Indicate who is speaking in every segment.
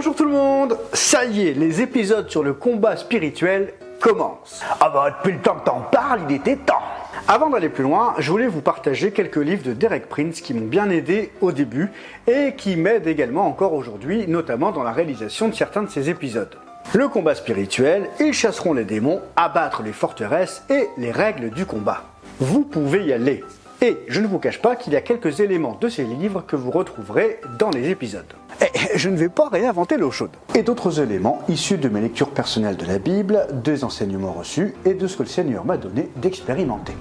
Speaker 1: Bonjour tout le monde Ça y est, les épisodes sur le combat spirituel commencent.
Speaker 2: Ah bah depuis le temps que t'en parles, il était temps
Speaker 1: Avant d'aller plus loin, je voulais vous partager quelques livres de Derek Prince qui m'ont bien aidé au début et qui m'aident également encore aujourd'hui, notamment dans la réalisation de certains de ces épisodes. Le combat spirituel, ils chasseront les démons, abattre les forteresses et les règles du combat. Vous pouvez y aller. Et je ne vous cache pas qu'il y a quelques éléments de ces livres que vous retrouverez dans les épisodes. Et je ne vais pas réinventer l'eau chaude. Et d'autres éléments issus de mes lectures personnelles de la Bible, des enseignements reçus et de ce que le Seigneur m'a donné d'expérimenter.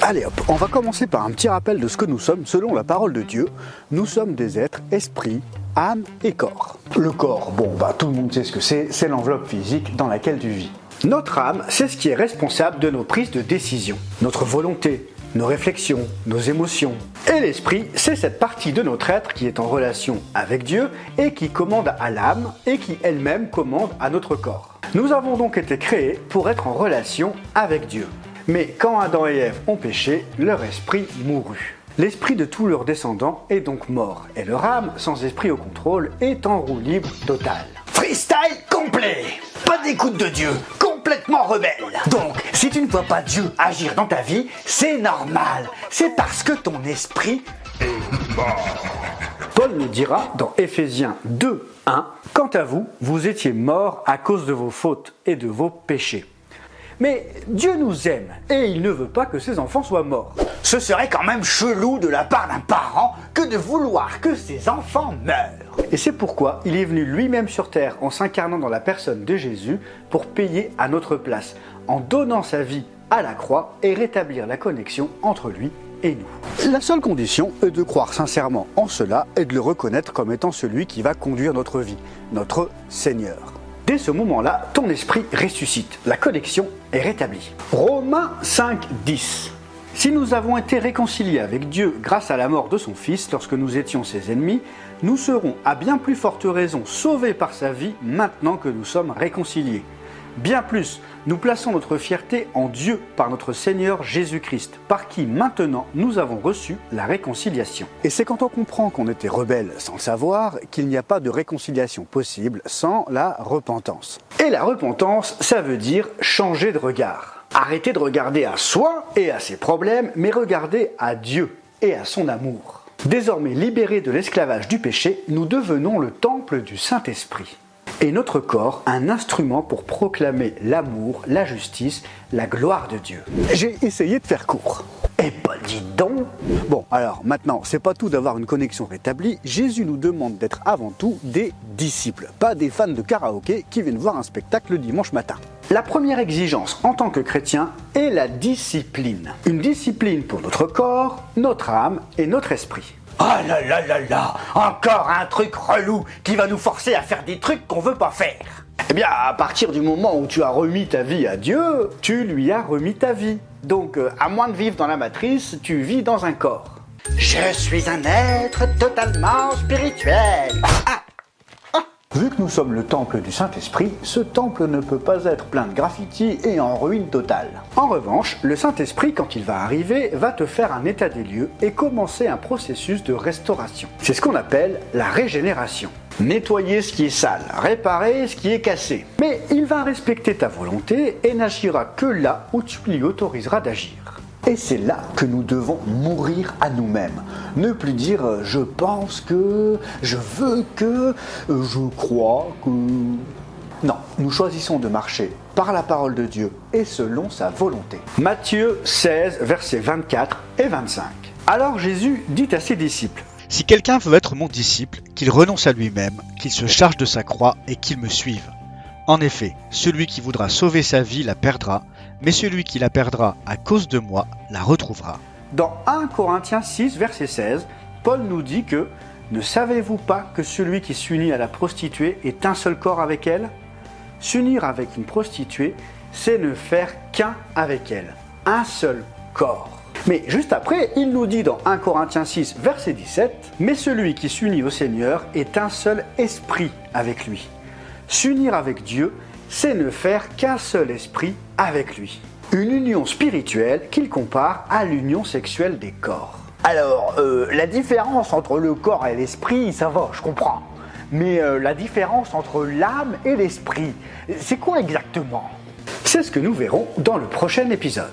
Speaker 1: Allez hop, on va commencer par un petit rappel de ce que nous sommes selon la parole de Dieu. Nous sommes des êtres esprit, âme et corps. Le corps, bon bah tout le monde sait ce que c'est, c'est l'enveloppe physique dans laquelle tu vis. Notre âme, c'est ce qui est responsable de nos prises de décision, notre volonté, nos réflexions, nos émotions. Et l'esprit, c'est cette partie de notre être qui est en relation avec Dieu et qui commande à l'âme et qui elle-même commande à notre corps. Nous avons donc été créés pour être en relation avec Dieu. Mais quand Adam et Ève ont péché, leur esprit mourut. L'esprit de tous leurs descendants est donc mort, et leur âme, sans esprit au contrôle, est en roue libre totale.
Speaker 2: Freestyle complet. Pas d'écoute de Dieu, complètement rebelle. Donc, si tu ne vois pas Dieu agir dans ta vie, c'est normal. C'est parce que ton esprit
Speaker 1: Paul nous dira dans Éphésiens 2, 1 Quant à vous, vous étiez morts à cause de vos fautes et de vos péchés. Mais Dieu nous aime et il ne veut pas que ses enfants soient morts.
Speaker 2: Ce serait quand même chelou de la part d'un parent que de vouloir que ses enfants meurent.
Speaker 1: Et c'est pourquoi il est venu lui-même sur terre en s'incarnant dans la personne de Jésus pour payer à notre place, en donnant sa vie à la croix et rétablir la connexion entre lui et nous. La seule condition est de croire sincèrement en cela et de le reconnaître comme étant celui qui va conduire notre vie, notre Seigneur. Dès ce moment-là, ton esprit ressuscite, la connexion est rétablie. Romains 5, 10. Si nous avons été réconciliés avec Dieu grâce à la mort de son Fils lorsque nous étions ses ennemis, nous serons à bien plus forte raison sauvés par sa vie maintenant que nous sommes réconciliés. Bien plus, nous plaçons notre fierté en Dieu par notre Seigneur Jésus-Christ, par qui maintenant nous avons reçu la réconciliation. Et c'est quand on comprend qu'on était rebelle sans le savoir qu'il n'y a pas de réconciliation possible sans la repentance. Et la repentance, ça veut dire changer de regard. Arrêter de regarder à soi et à ses problèmes, mais regarder à Dieu et à son amour. Désormais libérés de l'esclavage du péché, nous devenons le temple du Saint-Esprit et notre corps un instrument pour proclamer l'amour, la justice, la gloire de Dieu. J'ai essayé de faire court.
Speaker 2: Eh pas ben, dis donc
Speaker 1: Bon, alors maintenant, c'est pas tout d'avoir une connexion rétablie. Jésus nous demande d'être avant tout des disciples, pas des fans de karaoké qui viennent voir un spectacle le dimanche matin. La première exigence en tant que chrétien est la discipline. Une discipline pour notre corps, notre âme et notre esprit.
Speaker 2: Oh là là là là Encore un truc relou qui va nous forcer à faire des trucs qu'on veut pas faire
Speaker 1: Eh bien, à partir du moment où tu as remis ta vie à Dieu, tu lui as remis ta vie. Donc, euh, à moins de vivre dans la matrice, tu vis dans un corps.
Speaker 2: Je suis un être totalement spirituel. Ah,
Speaker 1: Vu que nous sommes le temple du Saint-Esprit, ce temple ne peut pas être plein de graffitis et en ruine totale. En revanche, le Saint-Esprit, quand il va arriver, va te faire un état des lieux et commencer un processus de restauration. C'est ce qu'on appelle la régénération. Nettoyer ce qui est sale, réparer ce qui est cassé. Mais il va respecter ta volonté et n'agira que là où tu lui autoriseras d'agir. Et c'est là que nous devons mourir à nous-mêmes. Ne plus dire euh, je pense que, je veux que, euh, je crois que... Non, nous choisissons de marcher par la parole de Dieu et selon sa volonté. Matthieu 16, versets 24 et 25. Alors Jésus dit à ses disciples,
Speaker 3: Si quelqu'un veut être mon disciple, qu'il renonce à lui-même, qu'il se charge de sa croix et qu'il me suive. En effet, celui qui voudra sauver sa vie la perdra, mais celui qui la perdra à cause de moi la retrouvera.
Speaker 1: Dans 1 Corinthiens 6, verset 16, Paul nous dit que Ne savez-vous pas que celui qui s'unit à la prostituée est un seul corps avec elle? S'unir avec une prostituée, c'est ne faire qu'un avec elle, un seul corps. Mais juste après, il nous dit dans 1 Corinthiens 6, verset 17, Mais celui qui s'unit au Seigneur est un seul esprit avec lui. S'unir avec Dieu, c'est ne faire qu'un seul esprit avec lui. Une union spirituelle qu'il compare à l'union sexuelle des corps.
Speaker 2: Alors, euh, la différence entre le corps et l'esprit, ça va, je comprends. Mais euh, la différence entre l'âme et l'esprit, c'est quoi exactement?
Speaker 1: C'est ce que nous verrons dans le prochain épisode.